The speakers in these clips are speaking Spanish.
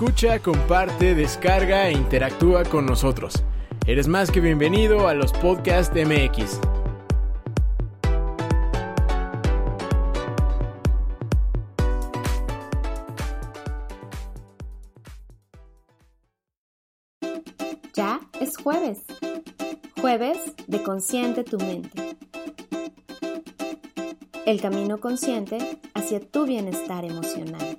Escucha, comparte, descarga e interactúa con nosotros. Eres más que bienvenido a los Podcast MX. Ya es jueves. Jueves de Consciente tu mente. El camino consciente hacia tu bienestar emocional.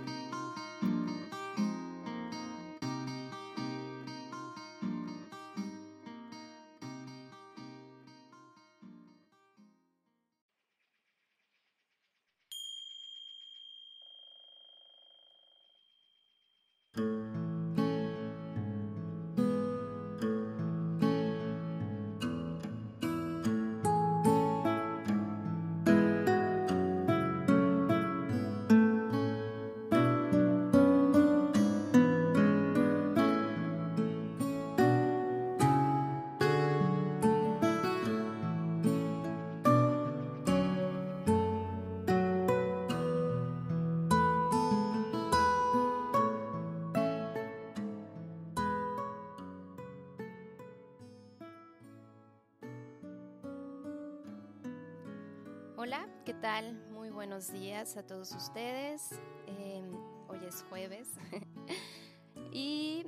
¿Qué tal? Muy buenos días a todos ustedes. Em, hoy es jueves y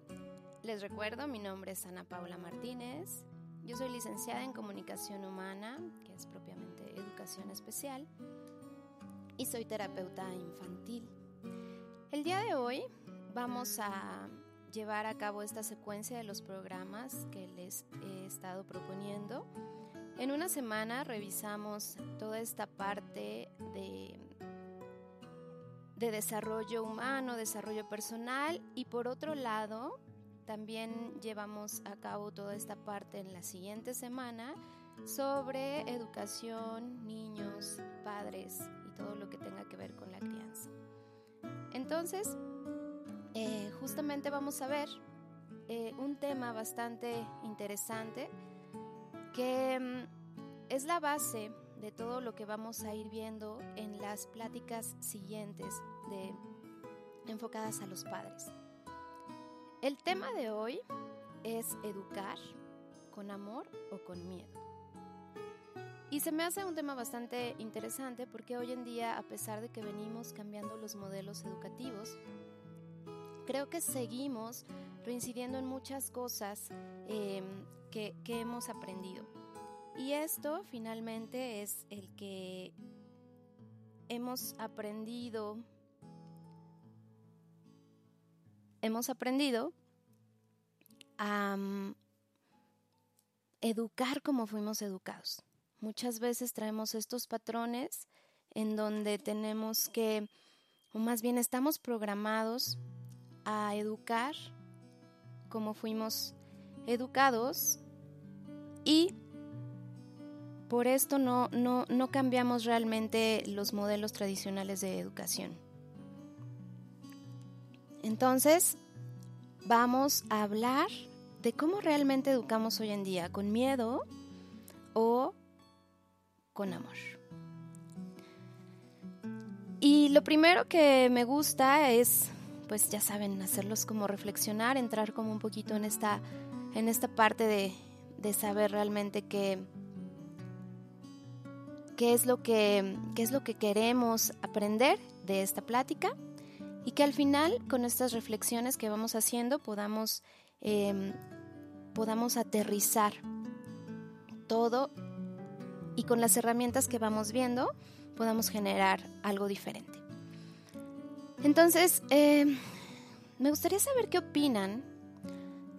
les recuerdo, mi nombre es Ana Paula Martínez. Yo soy licenciada en Comunicación Humana, que es propiamente educación Educación Especial y soy terapeuta infantil. El día de hoy vamos a llevar a cabo esta secuencia de los programas que les he estado proponiendo. En una semana revisamos toda esta parte de, de desarrollo humano, desarrollo personal y por otro lado también llevamos a cabo toda esta parte en la siguiente semana sobre educación, niños, padres y todo lo que tenga que ver con la crianza. Entonces, eh, justamente vamos a ver eh, un tema bastante interesante que mm, es la base de todo lo que vamos a ir viendo en las pláticas siguientes de, enfocadas a los padres. El tema de hoy es educar con amor o con miedo. Y se me hace un tema bastante interesante porque hoy en día, a pesar de que venimos cambiando los modelos educativos, creo que seguimos reincidiendo en muchas cosas em, que, hemos aprendido. Y esto finalmente es el que hemos aprendido hemos aprendido a mm, educar como fuimos educados. Muchas veces traemos estos patrones en donde tenemos que, o más bien estamos programados a educar como fuimos educados y por esto no, no, no cambiamos realmente los modelos tradicionales de educación. Entonces, vamos a hablar de cómo realmente educamos hoy en día, con miedo o con amor. Y lo primero que me gusta es, pues ya saben, hacerlos como reflexionar, entrar como un poquito en esta, en esta parte de, de saber realmente qué, qué, es lo que, qué es lo que queremos aprender de esta plática y que al final con estas reflexiones que vamos haciendo podamos, em, podamos aterrizar todo y con las herramientas que vamos viendo podamos generar algo diferente. Entonces, em, me gustaría saber qué opinan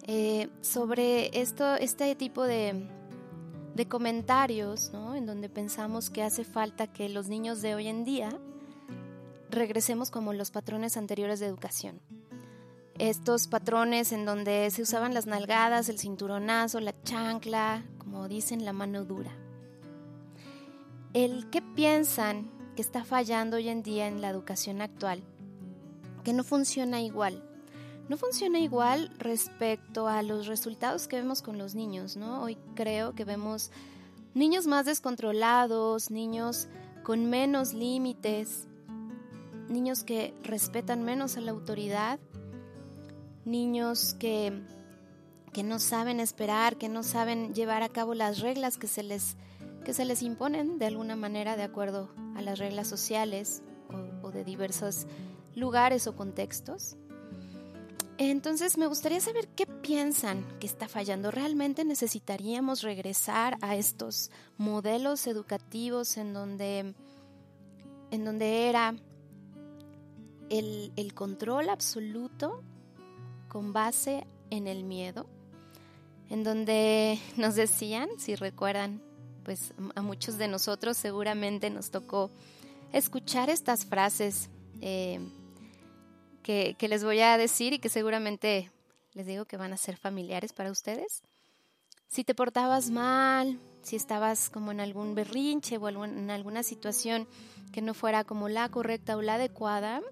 eh, sobre esto, este tipo de, de comentarios, ¿no? En donde pensamos que hace falta que los niños de hoy en día regresemos como los patrones anteriores de educación. Estos patrones en donde se usaban las nalgadas, el cinturonazo, la chancla, como dicen, la mano dura. El qué piensan que está fallando hoy en día en la educación actual, que no funciona igual. No funciona igual respecto a los resultados que vemos con los niños, ¿no? Hoy creo que vemos niños más descontrolados, niños con menos límites, niños que respetan menos a la autoridad, niños que, que no saben esperar, que no saben llevar a cabo las reglas que se les, que se les imponen de alguna manera de acuerdo a las reglas sociales o, o de diversos lugares o contextos. Entonces me gustaría saber qué piensan que está fallando. ¿Realmente necesitaríamos regresar a estos modelos educativos en donde, en donde era el, control absoluto con base en el miedo, en donde nos decían, si recuerdan, pues a muchos de nosotros seguramente nos tocó escuchar estas frases eh, que, que, les voy a decir y que seguramente les digo que van a ser familiares para ustedes. Si te portabas mal, si estabas como en algún berrinche o en alguna situación que no fuera como la correcta o la adecuada,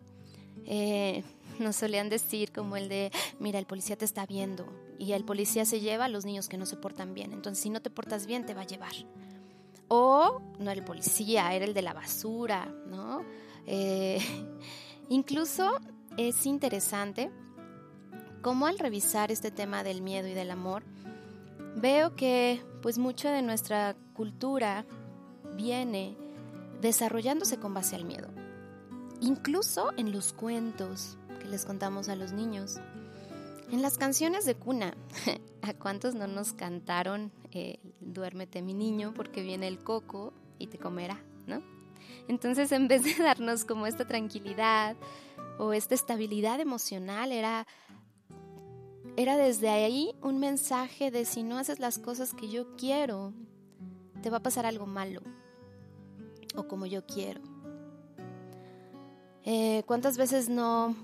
eh, nos solían decir como el de, mira, el policía te está viendo y el policía se lleva a los niños que no se portan bien, entonces si no te portas bien te va a llevar. O no era el policía, era el de la basura, ¿no? Eh, incluso es interesante cómo al revisar este tema del miedo y del amor, veo que pues mucho de nuestra cultura viene desarrollándose con base al miedo incluso en los cuentos que les contamos a los niños. En las canciones de cuna, ¿a cuántos no nos cantaron eh, Duérmete mi niño porque viene el coco y te comerá, ¿no? Entonces, en vez de darnos como esta tranquilidad o esta estabilidad emocional, era, era desde ahí un mensaje de si no haces las cosas que yo quiero, te va a pasar algo malo o como yo quiero. Eh, ¿Cuántas veces no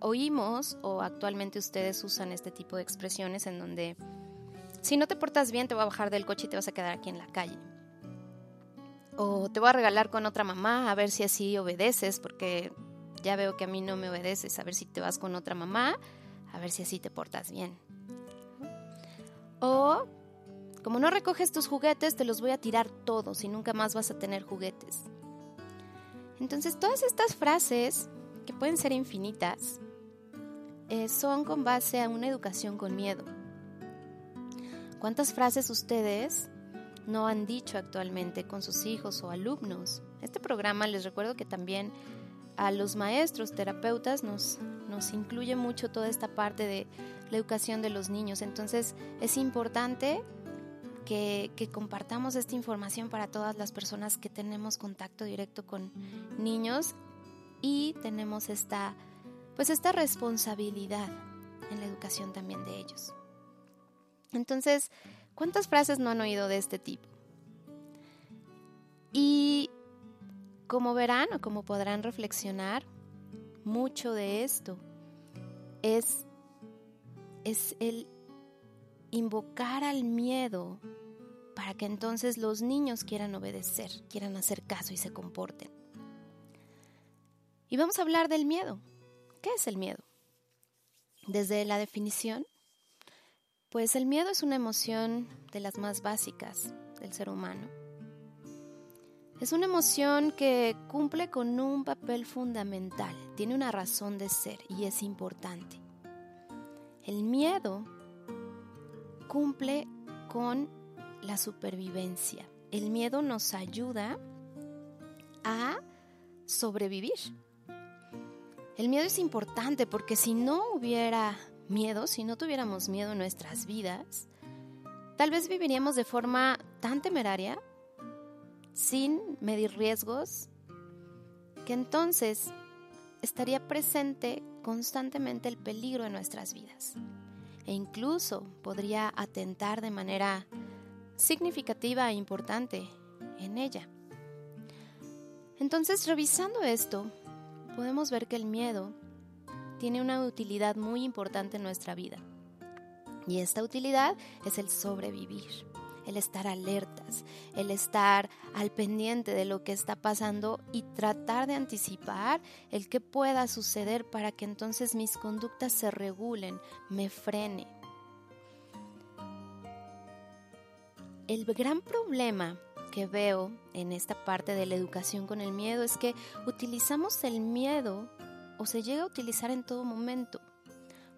oímos o actualmente ustedes usan este tipo de expresiones en donde si no te portas bien te voy a bajar del coche y te vas a quedar aquí en la calle? O te voy a regalar con otra mamá a ver si así obedeces porque ya veo que a mí no me obedeces, a ver si te vas con otra mamá, a ver si así te portas bien. O como no recoges tus juguetes, te los voy a tirar todos y nunca más vas a tener juguetes. Entonces, todas estas frases, que pueden ser infinitas, eh, son con base a una educación con miedo. ¿Cuántas frases ustedes no han dicho actualmente con sus hijos o alumnos? Este programa les recuerdo que también a los maestros, terapeutas, nos, nos incluye mucho toda esta parte de la educación de los niños. Entonces es importante que, compartamos esta información para todas las personas que tenemos contacto directo con niños y tenemos esta, pues esta responsabilidad en la educación también de ellos. Entonces, ¿cuántas frases no han oído de este tipo? Y como verán o como podrán reflexionar, mucho de esto es, es el invocar al miedo para que entonces los niños quieran obedecer, quieran hacer caso y se comporten. Y vamos a hablar del miedo. ¿Qué es el miedo? Desde la definición, pues el miedo es una emoción de las más básicas del ser humano. Es una emoción que cumple con un papel fundamental, tiene una razón de ser y es importante. El miedo cumple con la supervivencia. El miedo nos ayuda a sobrevivir. El miedo es importante porque si no hubiera miedo, si no tuviéramos miedo en nuestras vidas, tal vez viviríamos de forma tan temeraria, sin medir riesgos, que entonces estaría presente constantemente el peligro en nuestras vidas e incluso podría atentar de manera significativa e importante en ella. Entonces, revisando esto, podemos ver que el miedo tiene una utilidad muy importante en nuestra vida. Y esta utilidad es el sobrevivir, el estar alertas, el estar al pendiente de lo que está pasando y tratar de anticipar el que pueda suceder para que entonces mis conductas se regulen, me frene. El gran problema que veo en esta parte de la educación con el miedo es que utilizamos el miedo o se llega a utilizar en todo momento,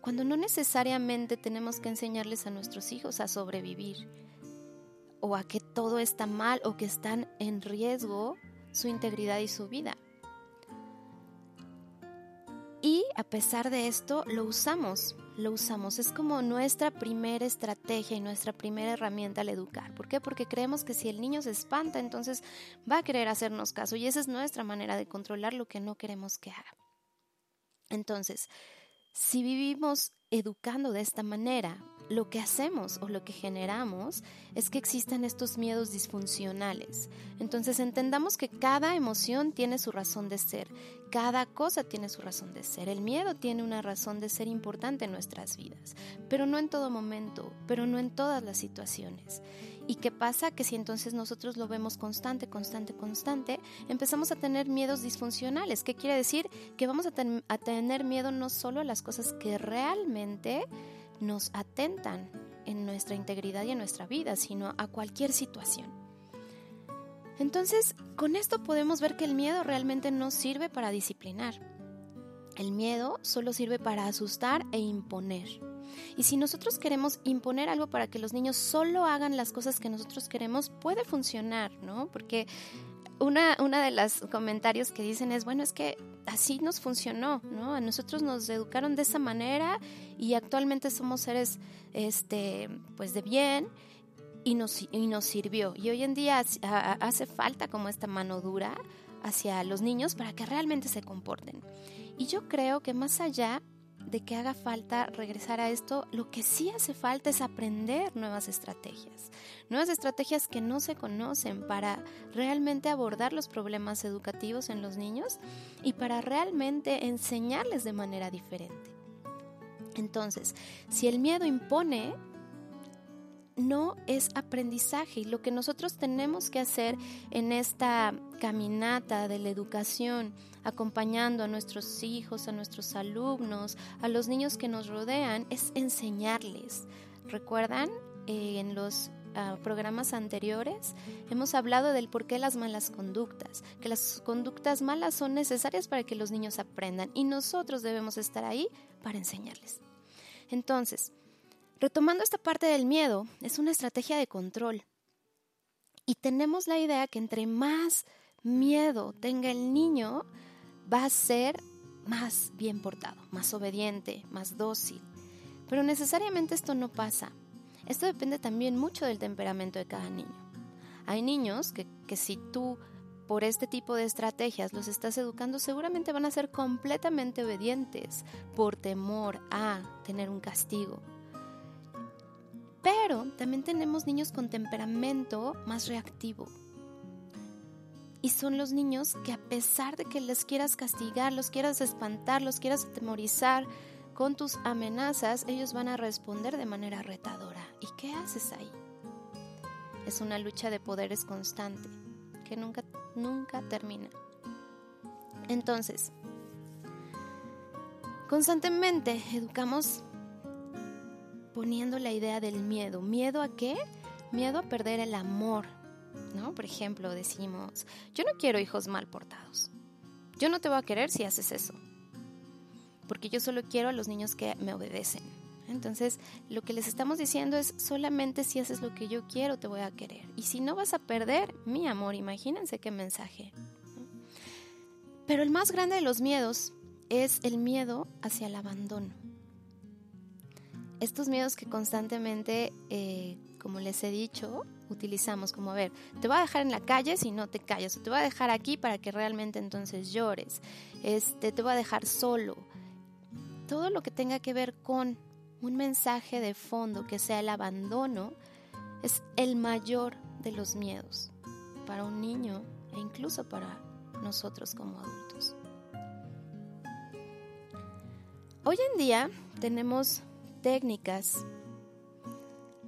cuando no necesariamente tenemos que enseñarles a nuestros hijos a sobrevivir o a que todo está mal o que están en riesgo su integridad y su vida. Y a pesar de esto, lo usamos, lo usamos. Es como nuestra primera estrategia y nuestra primera herramienta al educar. ¿Por qué? Porque creemos que si el niño se espanta, entonces va a querer hacernos caso. Y esa es nuestra manera de controlar lo que no queremos que haga. Entonces, si vivimos educando de esta manera, lo que hacemos o lo que generamos es que existan estos miedos disfuncionales. Entonces entendamos que cada emoción tiene su razón de ser, cada cosa tiene su razón de ser. El miedo tiene una razón de ser importante en nuestras vidas, pero no en todo momento, pero no en todas las situaciones. ¿Y qué pasa? Que si entonces nosotros lo vemos constante, constante, constante, empezamos a tener miedos disfuncionales. ¿Qué quiere decir? Que vamos a, a tener miedo no solo a las cosas que realmente nos atentan en nuestra integridad y en nuestra vida, sino a cualquier situación. Entonces, con esto podemos ver que el miedo realmente no sirve para disciplinar. El miedo solo sirve para asustar e imponer. Y si nosotros queremos imponer algo para que los niños solo hagan las cosas que nosotros queremos, puede funcionar, ¿no? Porque una, una de los comentarios que dicen es, bueno, es que así nos funcionó, ¿no? A nosotros nos educaron de esa manera y actualmente somos seres, este, pues de bien y nos, y nos sirvió. Y hoy en día hace falta como esta mano dura hacia los niños para que realmente se comporten. Y yo creo que más allá de que haga falta regresar a esto, lo que sí hace falta es aprender nuevas estrategias, nuevas estrategias que no se conocen para realmente abordar los problemas educativos en los niños y para realmente enseñarles de manera diferente. Entonces, si el miedo impone, no es aprendizaje y lo que nosotros tenemos que hacer en esta caminata de la educación, acompañando a nuestros hijos, a nuestros alumnos, a los niños que nos rodean, es enseñarles. ¿Recuerdan? Eh, en los ah, programas anteriores hemos hablado del por qué las malas conductas, que las conductas malas son necesarias para que los niños aprendan y nosotros debemos estar ahí para enseñarles. Entonces, Retomando esta parte del miedo, es una estrategia de control. Y tenemos la idea que entre más miedo tenga el niño, va a ser más bien portado, más obediente, más dócil. Pero necesariamente esto no pasa. Esto depende también mucho del temperamento de cada niño. Hay niños que, que si tú por este tipo de estrategias los estás educando, seguramente van a ser completamente obedientes por temor a tener un castigo. Pero también tenemos niños con temperamento más reactivo. Y son los niños que a pesar de que les quieras castigar, los quieras espantar, los quieras atemorizar con tus amenazas, ellos van a responder de manera retadora. ¿Y qué haces ahí? Es una lucha de poderes constante que nunca, nunca termina. Entonces, constantemente educamos poniendo la idea del miedo. ¿Miedo a qué? Miedo a perder el amor, ¿no? Por ejemplo, decimos, yo no quiero hijos mal portados. Yo no te voy a querer si haces eso. Porque yo solo quiero a los niños que me obedecen. Entonces, lo que les estamos diciendo es solamente si haces lo que yo quiero te voy a querer. Y si no vas a perder mi amor, imagínense qué mensaje. Pero el más grande de los miedos es el miedo hacia el abandono estos miedos que constantemente, eh, como les he dicho, utilizamos como, a ver, te voy a dejar en la calle si no te callas, o te voy a dejar aquí para que realmente entonces llores, este, te voy a dejar solo. Todo lo que tenga que ver con un mensaje de fondo que sea el abandono es el mayor de los miedos para un niño e incluso para nosotros como adultos. Hoy en día tenemos técnicas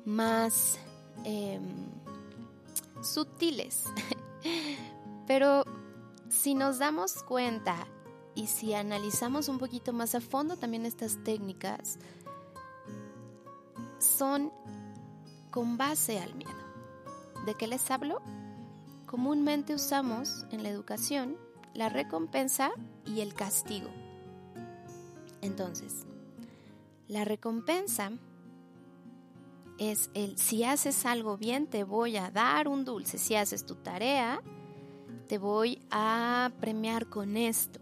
más em, sutiles. Pero si nos damos cuenta y si analizamos un poquito más a fondo también estas técnicas, son con base al miedo. ¿De qué les hablo? Comúnmente usamos en la educación la recompensa y el castigo. Entonces, la recompensa es el si haces algo bien te voy a dar un dulce, si haces tu tarea te voy a premiar con esto.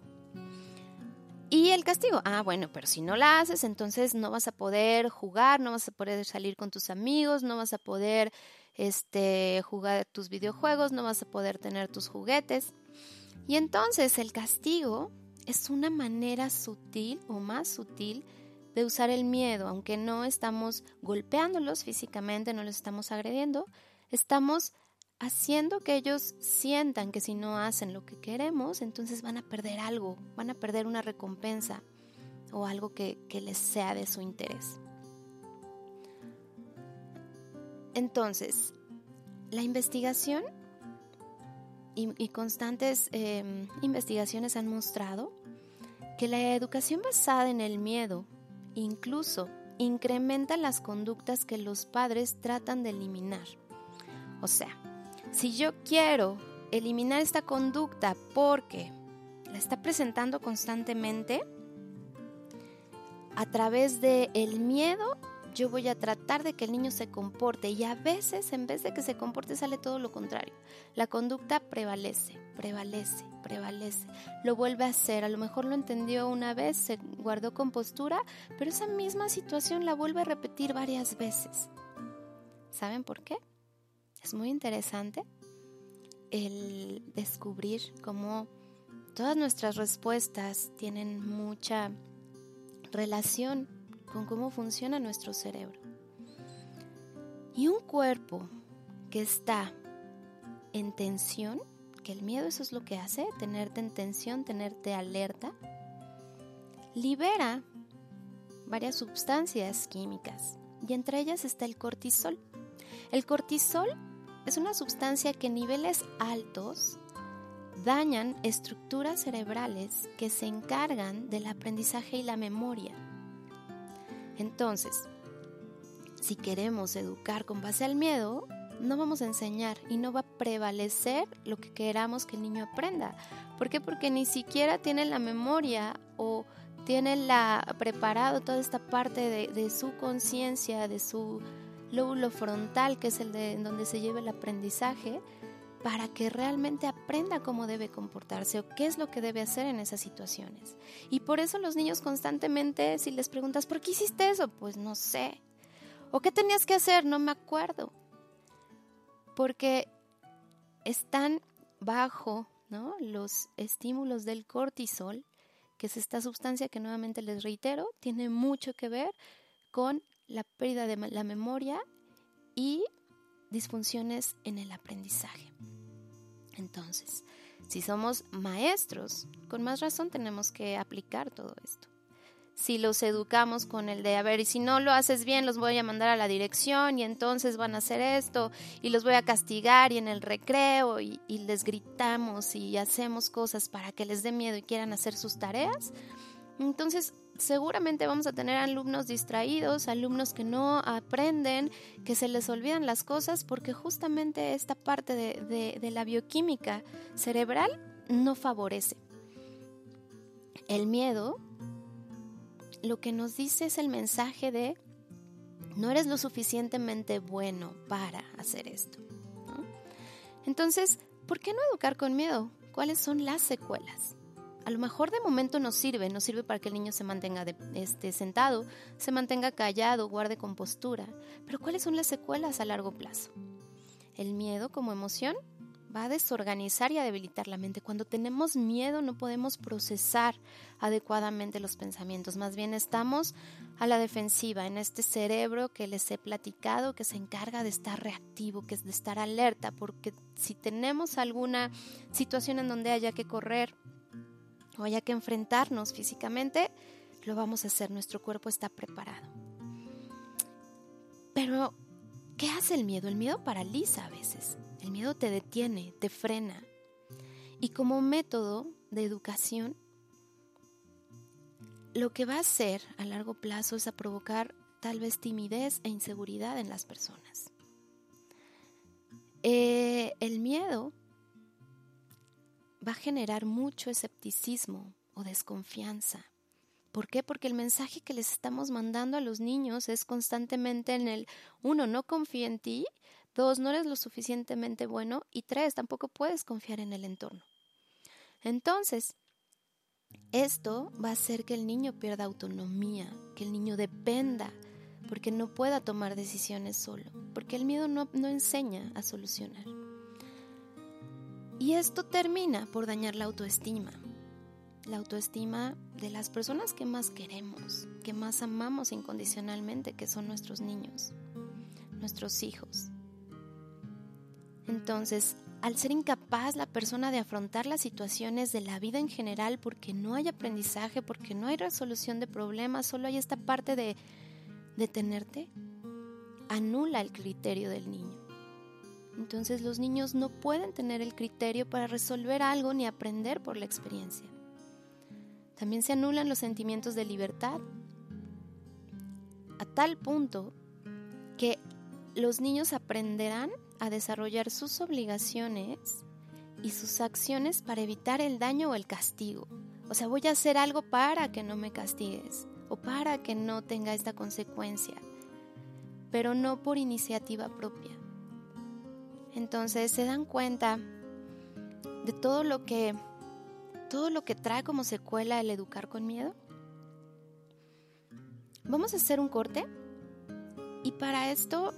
Y el castigo, ah, bueno, pero si no la haces, entonces no vas a poder jugar, no vas a poder salir con tus amigos, no vas a poder este, jugar tus videojuegos, no vas a poder tener tus juguetes. Y entonces el castigo es una manera sutil o más sutil de usar el miedo, aunque no estamos golpeándolos físicamente, no los estamos agrediendo, estamos haciendo que ellos sientan que si no hacen lo que queremos, entonces van a perder algo, van a perder una recompensa o algo que, les sea de su interés. Entonces, la investigación y, constantes em, investigaciones han mostrado que la educación basada en el miedo incluso incrementa las conductas que los padres tratan de eliminar. O sea, si yo quiero eliminar esta conducta porque la está presentando constantemente, a través del el miedo yo voy a tratar de que el niño se comporte y a veces en vez de que se comporte sale todo lo contrario. La conducta prevalece, prevalece, prevalece. Lo vuelve a hacer, a lo mejor lo entendió una vez, se guardó compostura, pero esa misma situación la vuelve a repetir varias veces. ¿Saben por qué? Es muy interesante el descubrir cómo todas nuestras respuestas tienen mucha relación con cómo funciona nuestro cerebro. Y un cuerpo que está en tensión, que el miedo eso es lo que hace, tenerte en tensión, tenerte alerta, libera varias sustancias químicas y entre ellas está el cortisol. El cortisol es una sustancia que en niveles altos dañan estructuras cerebrales que se encargan del aprendizaje y la memoria. Entonces, si queremos educar con base al miedo, no vamos a enseñar y no va a prevalecer lo que queramos que el niño aprenda. ¿Por qué? Porque ni siquiera tiene la memoria o tiene la, preparado toda esta parte de, su conciencia, de su lóbulo frontal, que es el de donde se lleva el aprendizaje, para que realmente aprenda cómo debe comportarse o qué es lo que debe hacer en esas situaciones. Y por eso los niños constantemente, si les preguntas, ¿por qué hiciste eso? Pues no sé. ¿O qué tenías que hacer? No me acuerdo. Porque están bajo ¿no? los estímulos del cortisol, que es esta sustancia que nuevamente les reitero, tiene mucho que ver con la pérdida de la memoria y disfunciones en el aprendizaje. Entonces, si somos maestros, con más razón tenemos que aplicar todo esto. Si los educamos con el de, a ver, y si no lo haces bien, los voy a mandar a la dirección y entonces van a hacer esto y los voy a castigar y en el recreo y, y les gritamos y hacemos cosas para que les dé miedo y quieran hacer sus tareas, entonces seguramente vamos a tener alumnos distraídos, alumnos que no aprenden, que se les olvidan las cosas porque justamente esta parte de, la bioquímica cerebral no favorece. El miedo lo que nos dice es el mensaje de no eres lo suficientemente bueno para hacer esto. Entonces, ¿por qué no educar con miedo? ¿Cuáles son las secuelas? A lo mejor de momento nos sirve, nos sirve para que el niño se mantenga este, sentado, se mantenga callado, guarde compostura. Pero ¿cuáles son las secuelas a largo plazo? El miedo como emoción va a desorganizar y a debilitar la mente. Cuando tenemos miedo no podemos procesar adecuadamente los pensamientos, más bien estamos a la defensiva en este cerebro que les he platicado que se encarga de estar reactivo, que es de estar alerta, porque si tenemos alguna situación en donde haya que correr, o haya que enfrentarnos físicamente, lo vamos a hacer, nuestro cuerpo está preparado. Pero, ¿qué hace el miedo? El miedo paraliza a veces, el miedo te detiene, te frena. Y como método de educación, lo que va a hacer a largo plazo es a provocar tal vez timidez e inseguridad en las personas. Eh, el miedo va a generar mucho escepticismo o desconfianza. ¿Por qué? Porque el mensaje que les estamos mandando a los niños es constantemente en el, uno, no confía en ti, dos, no eres lo suficientemente bueno y tres, tampoco puedes confiar en el entorno. Entonces, esto va a hacer que el niño pierda autonomía, que el niño dependa, porque no pueda tomar decisiones solo, porque el miedo no, no enseña a solucionar. Y esto termina por dañar la autoestima. La autoestima de las personas que más queremos, que más amamos incondicionalmente, que son nuestros niños, nuestros hijos. Entonces, al ser incapaz la persona de afrontar las situaciones de la vida en general porque no hay aprendizaje, porque no hay resolución de problemas, solo hay esta parte de detenerte, anula el criterio del niño. Entonces los niños no pueden tener el criterio para resolver algo ni aprender por la experiencia. También se anulan los sentimientos de libertad a tal punto que los niños aprenderán a desarrollar sus obligaciones y sus acciones para evitar el daño o el castigo. O sea, voy a hacer algo para que no me castigues o para que no tenga esta consecuencia, pero no por iniciativa propia. Entonces se dan cuenta de todo lo que todo lo que trae como secuela el educar con miedo. Vamos a hacer un corte y para esto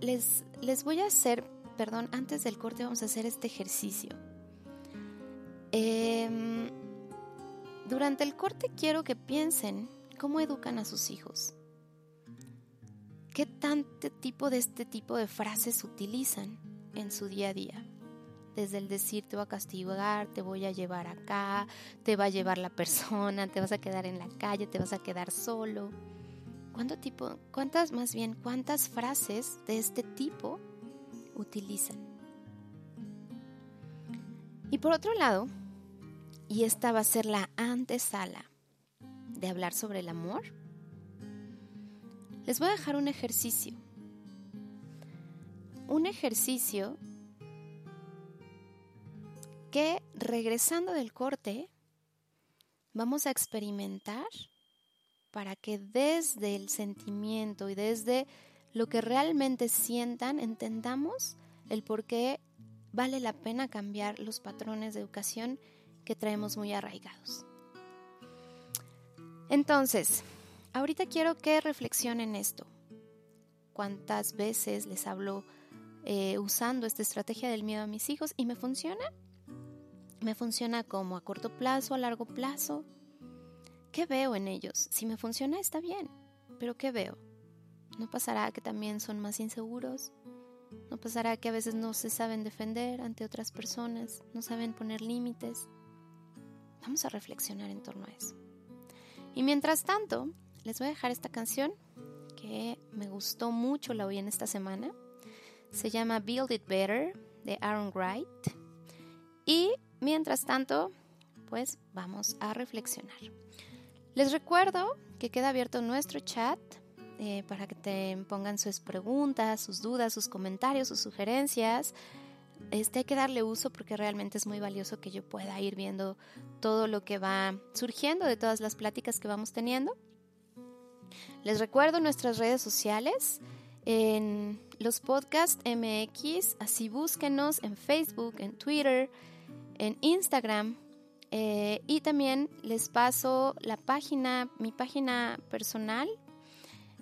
les, les voy a hacer, perdón, antes del corte vamos a hacer este ejercicio. Em, durante el corte quiero que piensen cómo educan a sus hijos. ¿Qué tanto tipo de este tipo de frases utilizan en su día a día? Desde el decir te voy a castigar, te voy a llevar acá, te va a llevar la persona, te vas a quedar en la calle, te vas a quedar solo. ¿Cuánto tipo, cuántas más bien, cuántas frases de este tipo utilizan? Y por otro lado, y esta va a ser la antesala de hablar sobre el amor, les voy a dejar un ejercicio. Un ejercicio que regresando del corte vamos a experimentar para que desde el sentimiento y desde lo que realmente sientan entendamos el por qué vale la pena cambiar los patrones de educación que traemos muy arraigados. Entonces, ahorita quiero que reflexionen esto. ¿Cuántas veces les hablo eh, usando esta estrategia del miedo a mis hijos y me funciona? ¿Me funciona como a corto plazo, a largo plazo? ¿Qué veo en ellos? Si me funciona está bien, pero ¿qué veo? ¿No pasará que también son más inseguros? ¿No pasará que a veces no se saben defender ante otras personas? ¿No saben poner límites? Vamos a reflexionar en torno a eso. Y mientras tanto, les voy a dejar esta canción que me gustó mucho, la oí en esta semana. Se llama Build It Better de Aaron Wright. Y mientras tanto, pues vamos a reflexionar. Les recuerdo que queda abierto nuestro chat eh, para que te pongan sus preguntas, sus dudas, sus comentarios, sus sugerencias. Este hay que darle uso porque realmente es muy valioso que yo pueda ir viendo todo lo que va surgiendo de todas las pláticas que vamos teniendo. Les recuerdo nuestras redes sociales en los podcasts MX, así búsquenos en Facebook, en Twitter, en Instagram eh, y también les paso la página, mi página personal.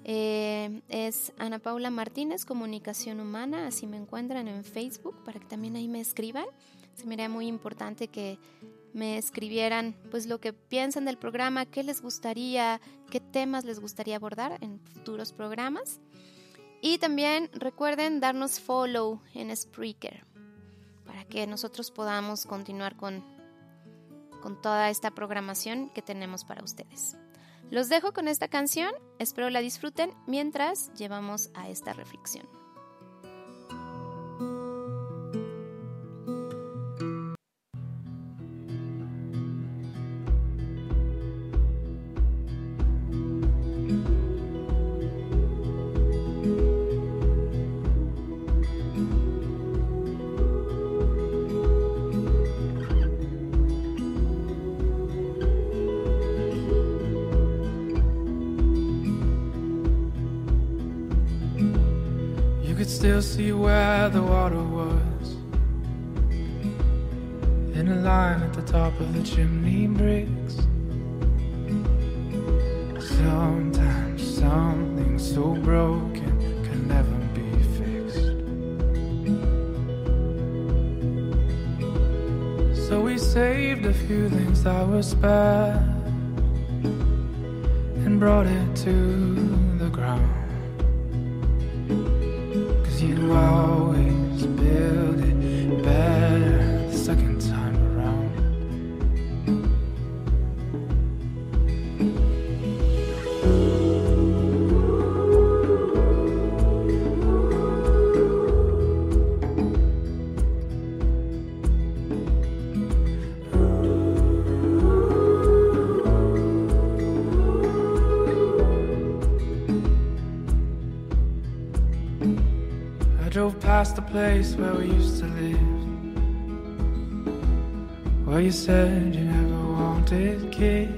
Eh, es Ana Paula Martínez, Comunicación Humana, así me encuentran en Facebook para que también ahí me escriban. Se me haría muy importante que me escribieran pues lo que piensan del programa, qué les gustaría, qué temas les gustaría abordar en futuros programas. Y también recuerden darnos follow en Spreaker para que nosotros podamos continuar con con toda esta programación que tenemos para ustedes. Los dejo con esta canción, espero la disfruten mientras llevamos a esta reflexión. See where the water was. In a line at the top of the chimney bricks. Sometimes something so broken can never be fixed. So we saved a few things that were spare and brought it to Out. Place where we used to live. Where you said you never wanted kids.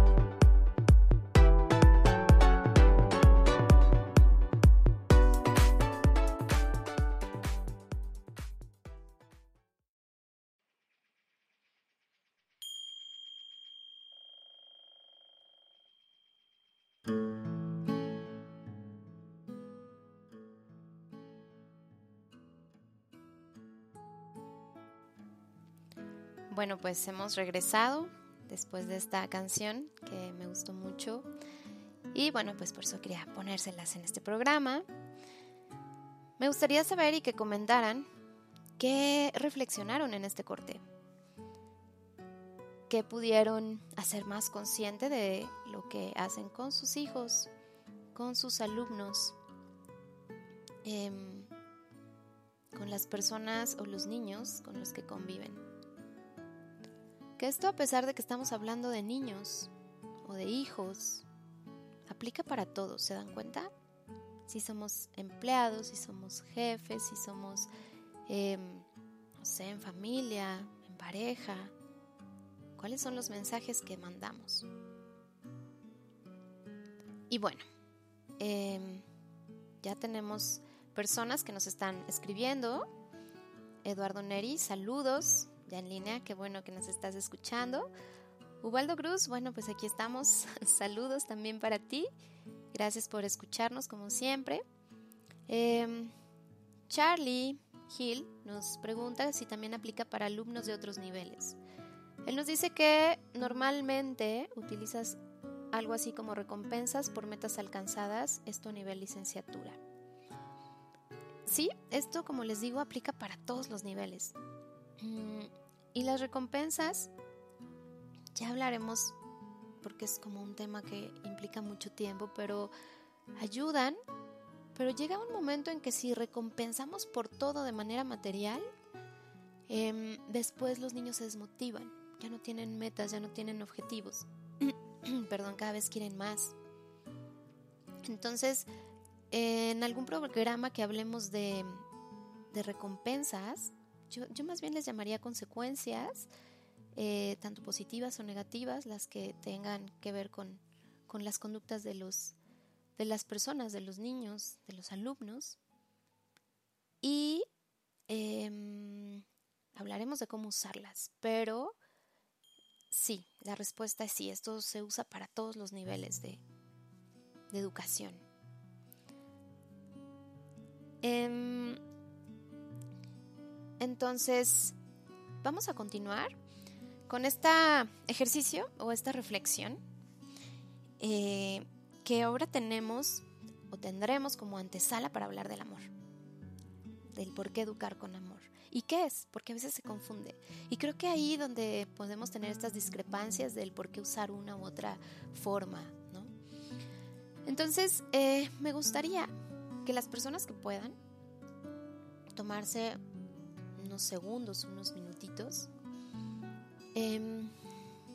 Pues hemos regresado después de esta canción que me gustó mucho. Y bueno, pues por eso quería ponérselas en este programa. Me gustaría saber y que comentaran qué reflexionaron en este corte. ¿Qué pudieron hacer más consciente de lo que hacen con sus hijos, con sus alumnos, em, con las personas o los niños con los que conviven? Que esto a pesar de que estamos hablando de niños o de hijos, aplica para todos, ¿se dan cuenta? Si somos empleados, si somos jefes, si somos, em, no sé, en familia, en pareja, ¿cuáles son los mensajes que mandamos? Y bueno, em, ya tenemos personas que nos están escribiendo. Eduardo Neri, saludos ya en línea, qué bueno que nos estás escuchando. Ubaldo Cruz, bueno, pues aquí estamos. Saludos también para ti. Gracias por escucharnos como siempre. Em, Charlie Hill nos pregunta si también aplica para alumnos de otros niveles. Él nos dice que normalmente utilizas algo así como recompensas por metas alcanzadas, esto a nivel licenciatura. Sí, esto como les digo aplica para todos los niveles. Y las recompensas, ya hablaremos porque es como un tema que implica mucho tiempo, pero ayudan, pero llega un momento en que si recompensamos por todo de manera material, em, después los niños se desmotivan, ya no tienen metas, ya no tienen objetivos, perdón, cada vez quieren más. Entonces, en algún programa que hablemos de, de recompensas, yo, más bien les llamaría consecuencias, eh, tanto positivas o negativas, las que tengan que ver con, las conductas de, los, de las personas, de los niños, de los alumnos. Y em, hablaremos de cómo usarlas, pero sí, la respuesta es sí, esto se usa para todos los niveles de, educación. Em, entonces, vamos a continuar con este ejercicio o esta reflexión eh, que ahora tenemos o tendremos como antesala para hablar del amor, del por qué educar con amor. ¿Y qué es? Porque a veces se confunde. Y creo que ahí donde podemos tener estas discrepancias del por qué usar una u otra forma, ¿no? Entonces, eh, me gustaría que las personas que puedan tomarse unos segundos, unos minutitos, em,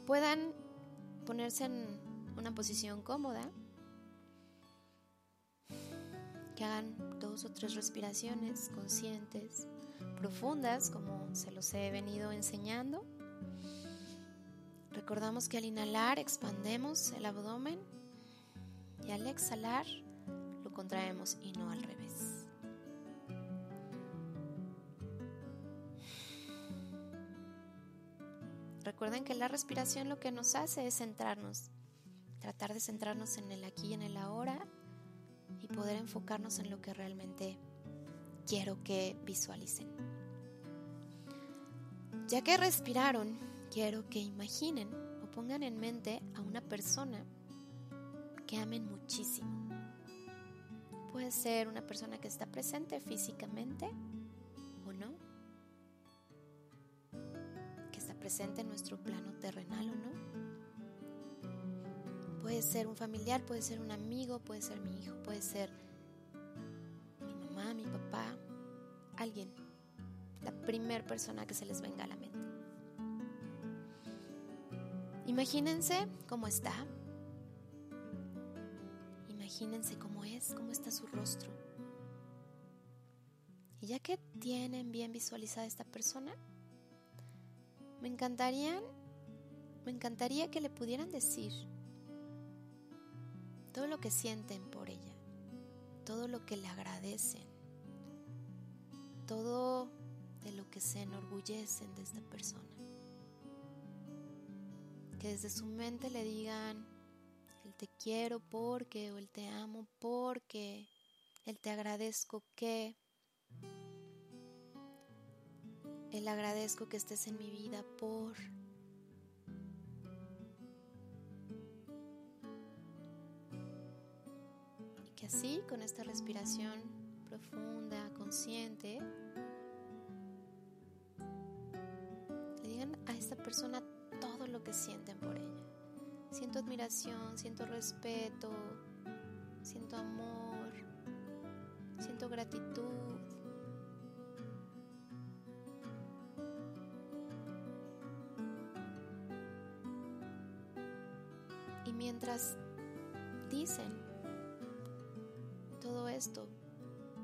puedan ponerse en una posición cómoda, que hagan dos o tres respiraciones conscientes, profundas, como se los he venido enseñando. Recordamos que al inhalar expandemos el abdomen y al exhalar lo contraemos y no al revés. Recuerden que la respiración lo que nos hace es centrarnos, tratar de centrarnos en el aquí y en el ahora y poder enfocarnos en lo que realmente quiero que visualicen. Ya que respiraron, quiero que imaginen o pongan en mente a una persona que amen muchísimo. Puede ser una persona que está presente físicamente presente en nuestro plano terrenal o no. Puede ser un familiar, puede ser un amigo, puede ser mi hijo, puede ser mi mamá, mi papá, alguien, la primer persona que se les venga a la mente. Imagínense cómo está. Imagínense cómo es, cómo está su rostro. Y ya que tienen bien visualizada esta persona, me encantarían, me encantaría que le pudieran decir todo lo que sienten por ella, todo lo que le agradecen, todo de lo que se enorgullecen de esta persona. Que desde su mente le digan, el te quiero porque, o el te amo porque, el te agradezco que, el agradezco que estés en mi vida por. Y que así, con esta respiración profunda, consciente, le digan a esta persona todo lo que sienten por ella. Siento admiración, siento respeto, siento amor, siento gratitud. Mientras dicen todo esto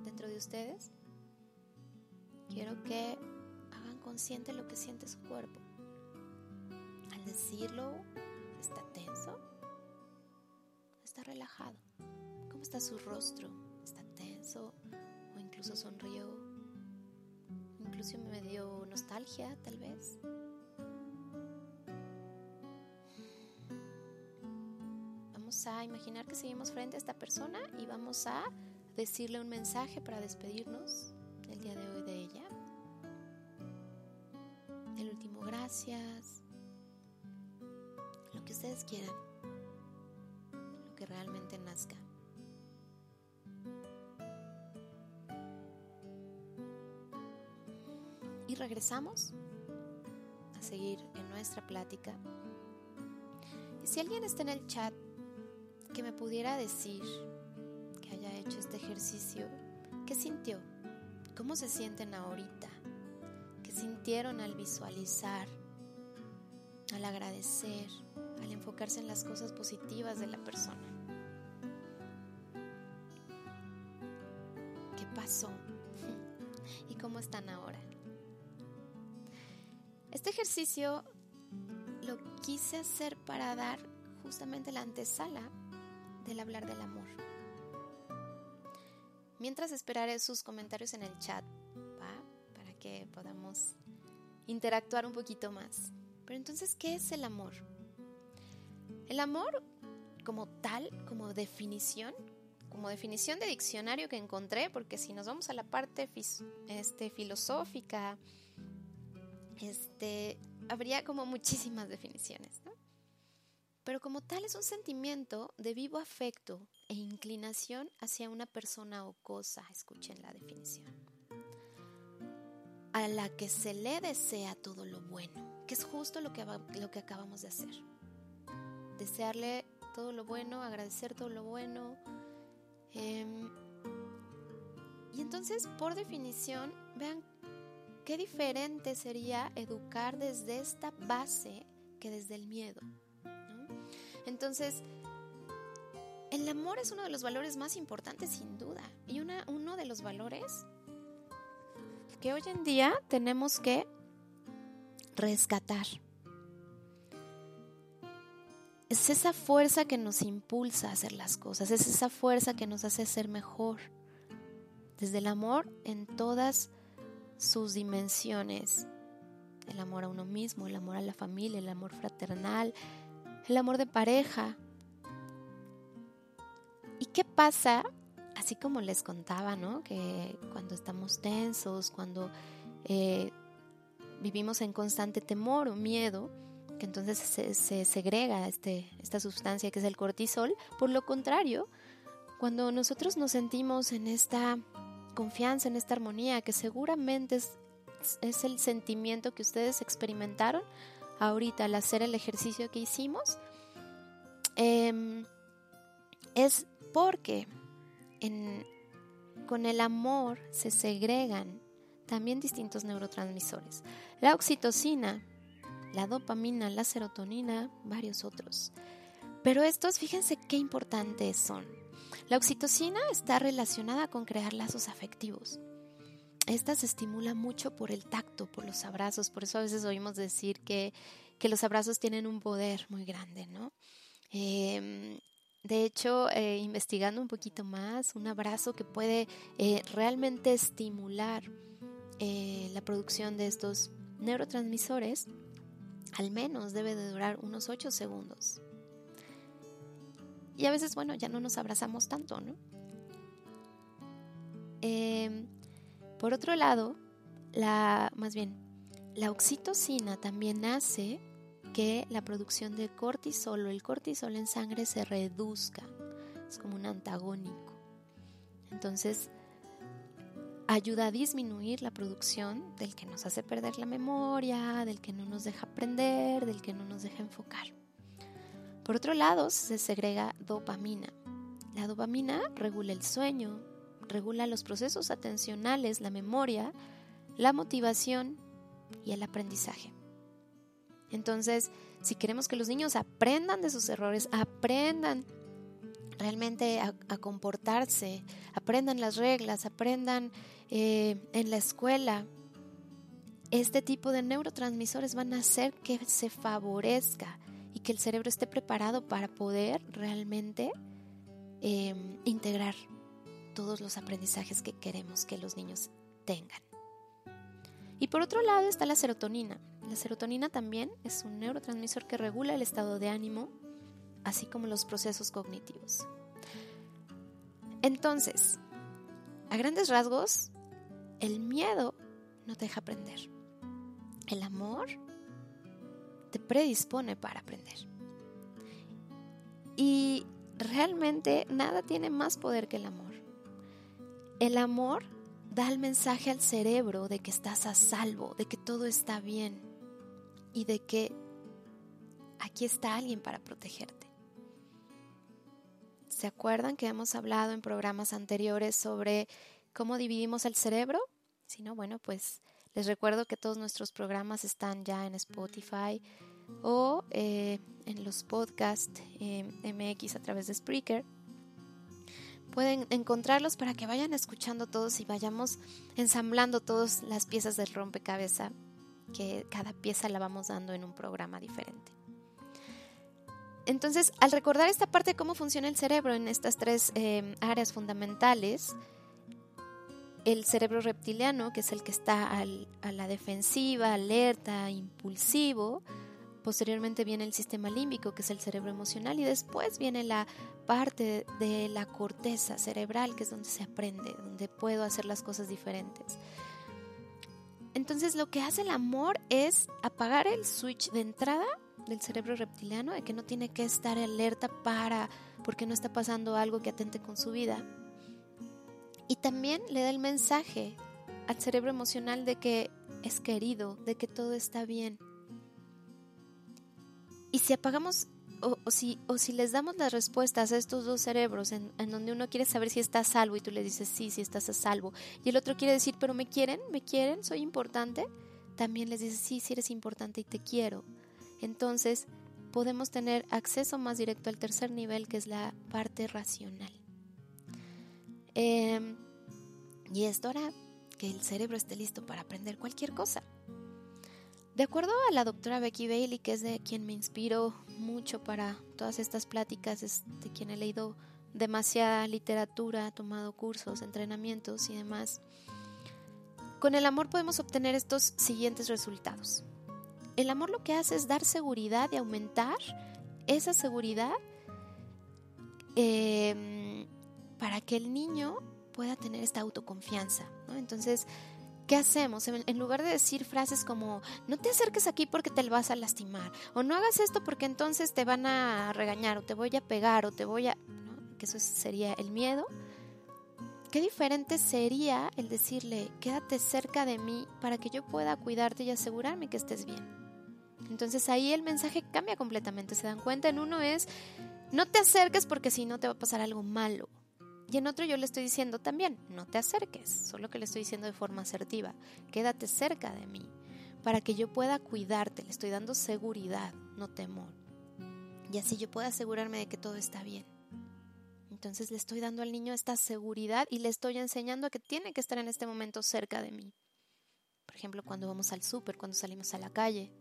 dentro de ustedes, quiero que hagan consciente lo que siente su cuerpo. Al decirlo, ¿está tenso? ¿Está relajado? ¿Cómo está su rostro? ¿Está tenso? ¿O incluso sonrió? Incluso me dio nostalgia, tal vez. A imaginar que seguimos frente a esta persona y vamos a decirle un mensaje para despedirnos el día de hoy de ella. El último gracias. Lo que ustedes quieran. Lo que realmente nazca. Y regresamos a seguir en nuestra plática. Y si alguien está en el chat que me pudiera decir que haya hecho este ejercicio, ¿qué sintió? ¿Cómo se sienten ahorita? ¿Qué sintieron al visualizar, al agradecer, al enfocarse en las cosas positivas de la persona? ¿Qué pasó? ¿Y cómo están ahora? Este ejercicio lo quise hacer para dar justamente la antesala del hablar del amor. Mientras esperaré sus comentarios en el chat, ¿va? Para que podamos interactuar un poquito más. Pero entonces, ¿qué es el amor? El amor, como tal, como definición, como definición de diccionario que encontré, porque si nos vamos a la parte este, filosófica, este, habría como muchísimas definiciones, ¿no? Pero como tal es un sentimiento de vivo afecto e inclinación hacia una persona o cosa, escuchen la definición, a la que se le desea todo lo bueno, que es justo lo que, lo que acabamos de hacer. Desearle todo lo bueno, agradecer todo lo bueno. Eh, y entonces, por definición, vean qué diferente sería educar desde esta base que desde el miedo. Entonces, el amor es uno de los valores más importantes sin duda y una, uno de los valores que hoy en día tenemos que rescatar. Es esa fuerza que nos impulsa a hacer las cosas, es esa fuerza que nos hace ser mejor. Desde el amor en todas sus dimensiones. El amor a uno mismo, el amor a la familia, el amor fraternal, el amor de pareja. ¿Y qué pasa? Así como les contaba, ¿no? Que cuando estamos tensos, cuando eh, vivimos en constante temor o miedo, que entonces se, se segrega este, esta sustancia que es el cortisol. Por lo contrario, cuando nosotros nos sentimos en esta confianza, en esta armonía, que seguramente es, es el sentimiento que ustedes experimentaron ahorita al hacer el ejercicio que hicimos, eh, es porque con el amor se segregan también distintos neurotransmisores. La oxitocina, la dopamina, la serotonina, varios otros. Pero estos, fíjense qué importantes son. La oxitocina está relacionada con crear lazos afectivos. Esta se estimula mucho por el tacto, por los abrazos. Por eso a veces oímos decir que, que los abrazos tienen un poder muy grande, ¿no? Em, de hecho, eh, investigando un poquito más, un abrazo que puede eh, realmente estimular eh, la producción de estos neurotransmisores, al menos debe de durar unos 8 segundos. Y a veces, bueno, ya no nos abrazamos tanto, ¿no? Por otro lado, la, más bien, la oxitocina también hace que la producción de cortisol o el cortisol en sangre se reduzca. Es como un antagónico. Entonces, ayuda a disminuir la producción del que nos hace perder la memoria, del que no nos deja aprender, del que no nos deja enfocar. Por otro lado, se segrega dopamina. La dopamina regula el sueño, regula los procesos atencionales, la memoria, la motivación y el aprendizaje. Entonces, si queremos que los niños aprendan de sus errores, aprendan realmente a, comportarse, aprendan las reglas, aprendan eh, en la escuela, este tipo de neurotransmisores van a hacer que se favorezca y que el cerebro esté preparado para poder realmente em, integrar todos los aprendizajes que queremos que los niños tengan. Y por otro lado está la serotonina. La serotonina también es un neurotransmisor que regula el estado de ánimo, así como los procesos cognitivos. Entonces, a grandes rasgos, el miedo no te deja aprender. El amor te predispone para aprender. Y realmente nada tiene más poder que el amor. El amor da el mensaje al cerebro de que estás a salvo, de que todo está bien y de que aquí está alguien para protegerte. ¿Se acuerdan que hemos hablado en programas anteriores sobre cómo dividimos el cerebro? Si no, bueno, pues les recuerdo que todos nuestros programas están ya en Spotify o eh, en los podcasts eh, MX a través de Spreaker pueden encontrarlos para que vayan escuchando todos y vayamos ensamblando todas las piezas del rompecabezas, que cada pieza la vamos dando en un programa diferente. Entonces, al recordar esta parte de cómo funciona el cerebro en estas tres eh, áreas fundamentales, el cerebro reptiliano, que es el que está a la defensiva, alerta, impulsivo, Posteriormente viene el sistema límbico, que es el cerebro emocional, y después viene la parte de la corteza cerebral, que es donde se aprende, donde puedo hacer las cosas diferentes. Entonces lo que hace el amor es apagar el switch de entrada del cerebro reptiliano, de que no tiene que estar alerta para, porque no está pasando algo que atente con su vida. Y también le da el mensaje al cerebro emocional de que es querido, de que todo está bien, y si apagamos o, si, o si les damos las respuestas a estos dos cerebros en, donde uno quiere saber si está a salvo y tú le dices sí, si estás a salvo, y el otro quiere decir, pero me quieren, me quieren, soy importante, también les dices sí, sí eres importante y te quiero. Entonces podemos tener acceso más directo al tercer nivel que es la parte racional. Em, y esto hará que el cerebro esté listo para aprender cualquier cosa. De acuerdo a la doctora Becky Bailey, que es de quien me inspiro mucho para todas estas pláticas, es de quien he leído demasiada literatura, tomado cursos, entrenamientos y demás, con el amor podemos obtener estos siguientes resultados. El amor lo que hace es dar seguridad y aumentar esa seguridad em, para que el niño pueda tener esta autoconfianza. Entonces, ¿Qué hacemos? En lugar de decir frases como no te acerques aquí porque te vas a lastimar, o no hagas esto porque entonces te van a regañar, o te voy a pegar, o te voy a... que eso sería el miedo. Qué diferente sería el decirle, quédate cerca de mí para que yo pueda cuidarte y asegurarme que estés bien. Entonces ahí el mensaje cambia completamente, se dan cuenta, en uno es, no te acerques porque si no te va a pasar algo malo. Y en otro yo le estoy diciendo también, no te acerques, solo que le estoy diciendo de forma asertiva, quédate cerca de mí, para que yo pueda cuidarte, le estoy dando seguridad, no temor. Y así yo pueda asegurarme de que todo está bien. Entonces le estoy dando al niño esta seguridad y le estoy enseñando a que tiene que estar en este momento cerca de mí. Por ejemplo, cuando vamos al súper, cuando salimos a la calle.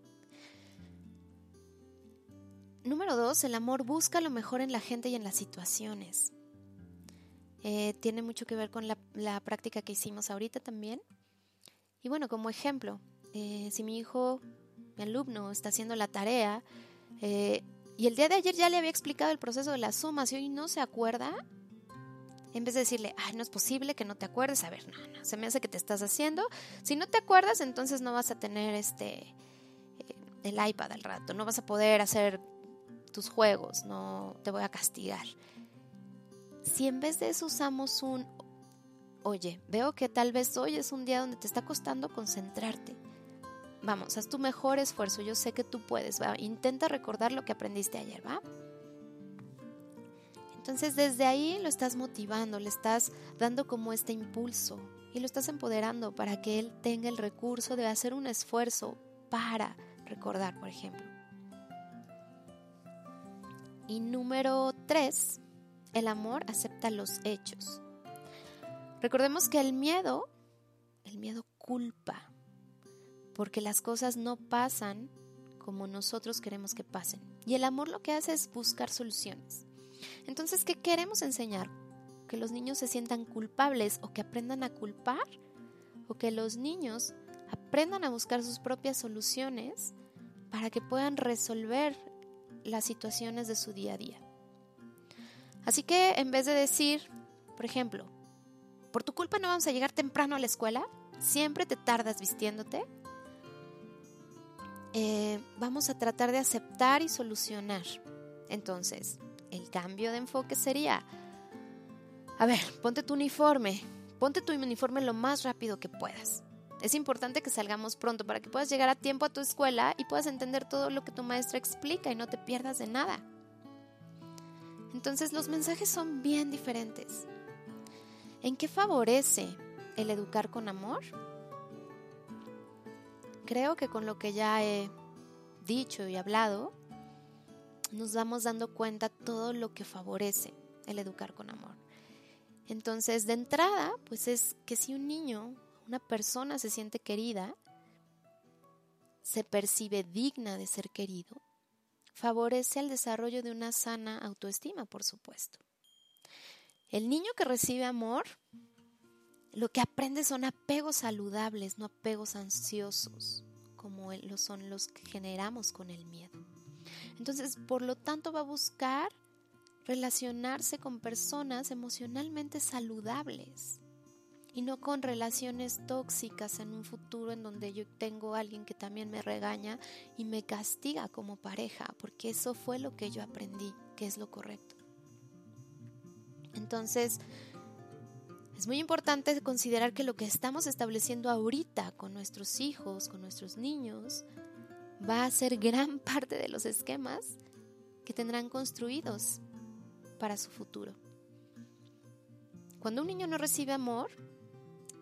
Número dos, el amor busca lo mejor en la gente y en las situaciones. Eh, tiene mucho que ver con la, práctica que hicimos ahorita también. Y bueno, como ejemplo, eh, si mi hijo, mi alumno, está haciendo la tarea, eh, y el día de ayer ya le había explicado el proceso de las sumas y hoy no se acuerda, en vez de decirle, ay, no es posible que no te acuerdes, a ver, no, no, se me hace que te estás haciendo. Si no te acuerdas, entonces no vas a tener este eh, el iPad al rato, no vas a poder hacer tus juegos, no te voy a castigar. Si en vez de eso usamos un, oye, veo que tal vez hoy es un día donde te está costando concentrarte Vamos, haz tu mejor esfuerzo, yo sé que tú puedes, ¿va? Intenta recordar lo que aprendiste ayer, ¿va? Entonces desde ahí lo estás motivando, le estás dando como este impulso y lo estás empoderando para que él tenga el recurso de hacer un esfuerzo para recordar, por ejemplo. Y número tres, el amor acepta los hechos. Recordemos que el miedo, el miedo culpa, porque las cosas no pasan como nosotros queremos que pasen. Y el amor lo que hace es buscar soluciones. Entonces, ¿qué queremos enseñar? Que los niños se sientan culpables o que aprendan a culpar o que los niños aprendan a buscar sus propias soluciones para que puedan resolver las situaciones de su día a día. Así que en vez de decir, por ejemplo, por tu culpa no vamos a llegar temprano a la escuela, siempre te tardas vistiéndote, eh, vamos a tratar de aceptar y solucionar. Entonces, el cambio de enfoque sería, a ver, ponte tu uniforme, ponte tu uniforme lo más rápido que puedas. Es importante que salgamos pronto para que puedas llegar a tiempo a tu escuela y puedas entender todo lo que tu maestra explica y no te pierdas de nada. Entonces los mensajes son bien diferentes. ¿En qué favorece el educar con amor? creo que con lo que ya he dicho y hablado, nos vamos dando cuenta todo lo que favorece el educar con amor. Entonces, de entrada, pues es que si un niño, una persona se siente querida, se percibe digna de ser querido, favorece el desarrollo de una sana autoestima, por supuesto. El niño que recibe amor lo que aprende son apegos saludables, no apegos ansiosos, como lo son los que generamos con el miedo. Entonces, por lo tanto, va a buscar relacionarse con personas emocionalmente saludables y no con relaciones tóxicas en un futuro en donde yo tengo a alguien que también me regaña y me castiga como pareja, porque eso fue lo que yo aprendí, que es lo correcto. Entonces, es muy importante considerar que lo que estamos estableciendo ahorita con nuestros hijos, con nuestros niños, va a ser gran parte de los esquemas que tendrán construidos para su futuro. Cuando un niño no recibe amor,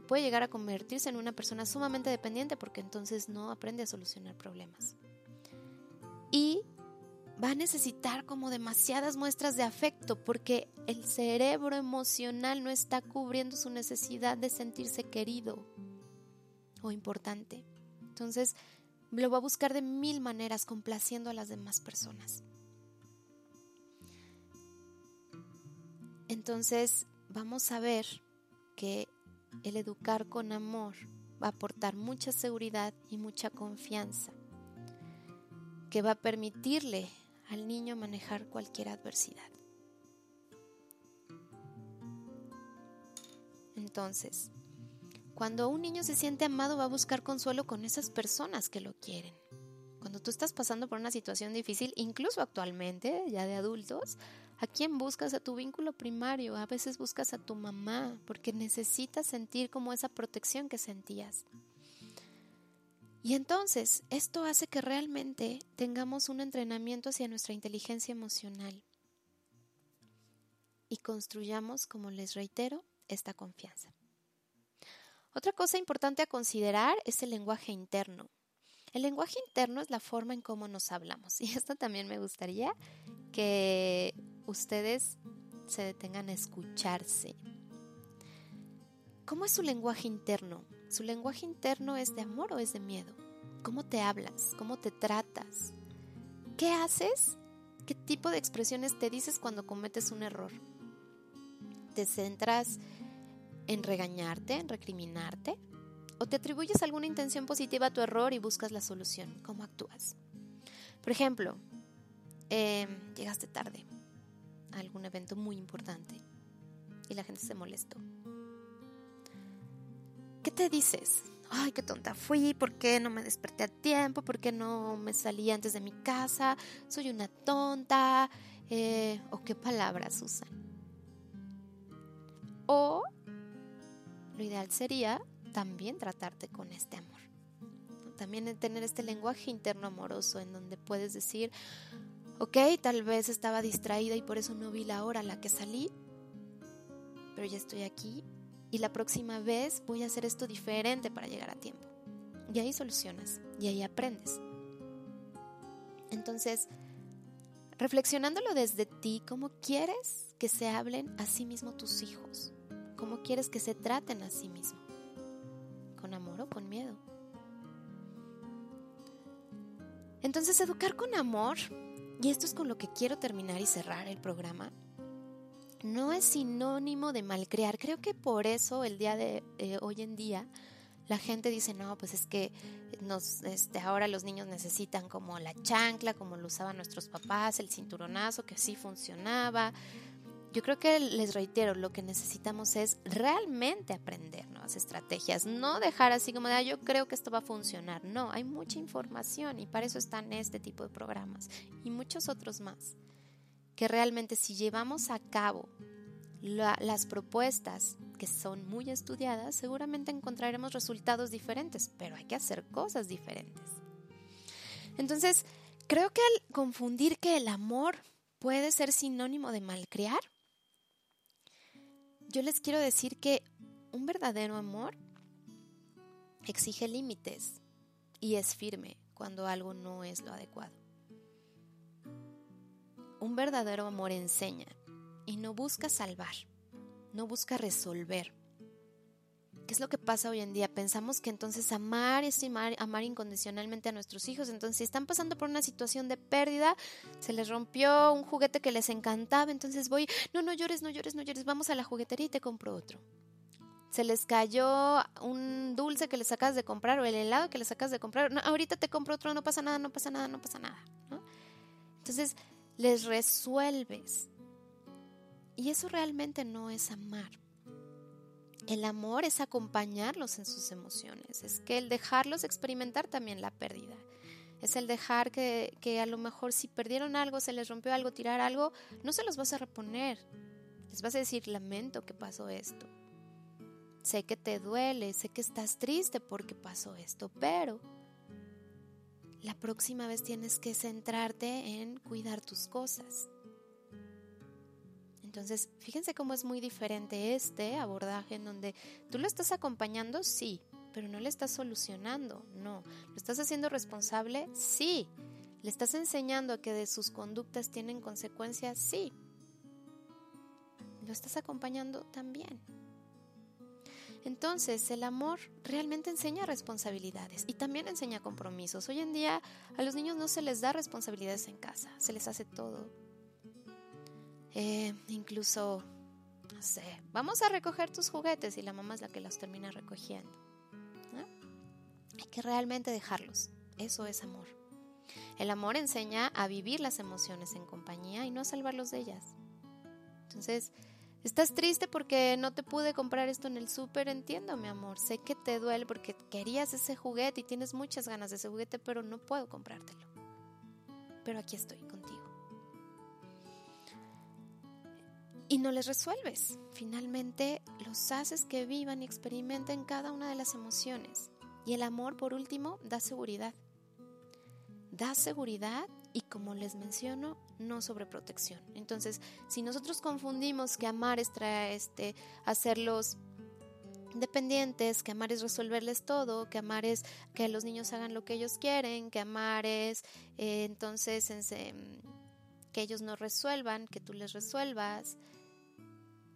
puede llegar a convertirse en una persona sumamente dependiente porque entonces no aprende a solucionar problemas. Y va a necesitar como demasiadas muestras de afecto porque el cerebro emocional no está cubriendo su necesidad de sentirse querido o importante. Entonces, lo va a buscar de mil maneras, complaciendo a las demás personas. Entonces, vamos a ver que el educar con amor va a aportar mucha seguridad y mucha confianza, que va a permitirle al niño manejar cualquier adversidad. Entonces, cuando un niño se siente amado va a buscar consuelo con esas personas que lo quieren. Cuando tú estás pasando por una situación difícil, incluso actualmente, ya de adultos, ¿a quién buscas? A tu vínculo primario. A veces buscas a tu mamá porque necesitas sentir como esa protección que sentías. Y entonces esto hace que realmente tengamos un entrenamiento hacia nuestra inteligencia emocional y construyamos, como les reitero, esta confianza. Otra cosa importante a considerar es el lenguaje interno. El lenguaje interno es la forma en cómo nos hablamos y esto también me gustaría que ustedes se detengan a escucharse. ¿Cómo es su lenguaje interno? ¿Su lenguaje interno es de amor o es de miedo? ¿Cómo te hablas? ¿Cómo te tratas? ¿Qué haces? ¿Qué tipo de expresiones te dices cuando cometes un error? ¿Te centras en regañarte, en recriminarte? ¿O te atribuyes alguna intención positiva a tu error y buscas la solución? ¿Cómo actúas? Por ejemplo, em, llegaste tarde a algún evento muy importante y la gente se molestó. ¿Qué te dices? Ay, qué tonta fui, ¿por qué no me desperté a tiempo? ¿Por qué no me salí antes de mi casa? Soy una tonta. Eh, ¿O qué palabras usan? O lo ideal sería también tratarte con este amor. También tener este lenguaje interno amoroso en donde puedes decir, ok, tal vez estaba distraída y por eso no vi la hora a la que salí, pero ya estoy aquí y la próxima vez voy a hacer esto diferente para llegar a tiempo. Y ahí solucionas y ahí aprendes. Entonces, reflexionándolo desde ti, ¿cómo quieres que se hablen a sí mismo tus hijos? ¿Cómo quieres que se traten a sí mismos? Entonces, educar con amor, y esto es con lo que quiero terminar y cerrar el programa, no es sinónimo de malcriar. Creo que por eso el día de eh, hoy en día la gente dice, no, pues es que nos, este, ahora los niños necesitan como la chancla, como lo usaban nuestros papás, el cinturonazo que sí funcionaba. Yo creo que les reitero, lo que necesitamos es realmente aprender nuevas estrategias, no dejar así como de, ah, yo creo que esto va a funcionar. No, hay mucha información y para eso están este tipo de programas y muchos otros más. Que realmente si llevamos a cabo las propuestas que son muy estudiadas, seguramente encontraremos resultados diferentes, pero hay que hacer cosas diferentes. Entonces, creo que al confundir que el amor puede ser sinónimo de malcriar, yo les quiero decir que un verdadero amor exige límites y es firme cuando algo no es lo adecuado. Un verdadero amor enseña y no busca salvar, no busca resolver, ¿Qué es lo que pasa hoy en día? Pensamos que entonces amar es amar, incondicionalmente a nuestros hijos. Entonces, si están pasando por una situación de pérdida, se les rompió un juguete que les encantaba, entonces voy, no, no llores, no llores, no llores, vamos a la juguetería y te compro otro. Se les cayó un dulce que les sacas de comprar o el helado que les sacas de comprar. No, ahorita te compro otro, no pasa nada, no pasa nada, no pasa nada. Entonces, les resuelves. Y eso realmente no es amar. El amor es acompañarlos en sus emociones, es que el dejarlos experimentar también la pérdida. Es el dejar que, que, a lo mejor si perdieron algo, se les rompió algo, tirar algo, no se los vas a reponer. Les vas a decir, lamento que pasó esto. Sé que te duele, sé que estás triste porque pasó esto, pero la próxima vez tienes que centrarte en cuidar tus cosas. Entonces, fíjense cómo es muy diferente este abordaje en donde tú lo estás acompañando, sí, pero no le estás solucionando, no. ¿Lo estás haciendo responsable? Sí. ¿Le estás enseñando a que de sus conductas tienen consecuencias? Sí. ¿Lo estás acompañando también? Entonces, el amor realmente enseña responsabilidades y también enseña compromisos. Hoy en día a los niños no se les da responsabilidades en casa, se les hace todo eh, incluso, no sé, vamos a recoger tus juguetes y la mamá es la que los termina recogiendo. Hay que realmente dejarlos. Eso es amor. El amor enseña a vivir las emociones en compañía y no a salvarlos de ellas. Entonces, estás triste porque no te pude comprar esto en el súper, entiendo, mi amor. Sé que te duele porque querías ese juguete y tienes muchas ganas de ese juguete, pero no puedo comprártelo. Pero aquí estoy contigo. Y no les resuelves. Finalmente los haces que vivan y experimenten cada una de las emociones. Y el amor, por último, da seguridad. Da seguridad y como les menciono, no sobreprotección. Entonces, si nosotros confundimos que amar es traer, este, hacerlos dependientes, que amar es resolverles todo, que amar es que los niños hagan lo que ellos quieren, que amar es eh, entonces que ellos no resuelvan, que tú les resuelvas,